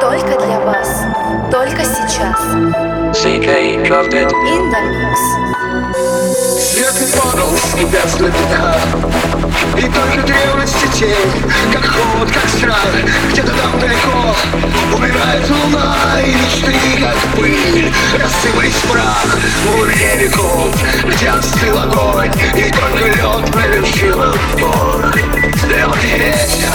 Только для вас, только сейчас. CK Crafted. In the mix. Светлый подол И только древности тень Как холод, как страх Где-то там далеко Умирает луна И мечты, как пыль Рассыпались в прах В уре веков Где остыл огонь И только лед провершил отбор Лед и ветер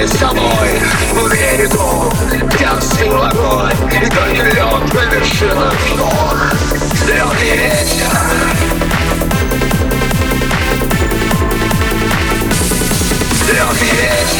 Мной и собой В берегу Где остыл огонь. И только лед на вершинах гор Стрелки ветер. Стрелки ветер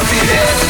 confidence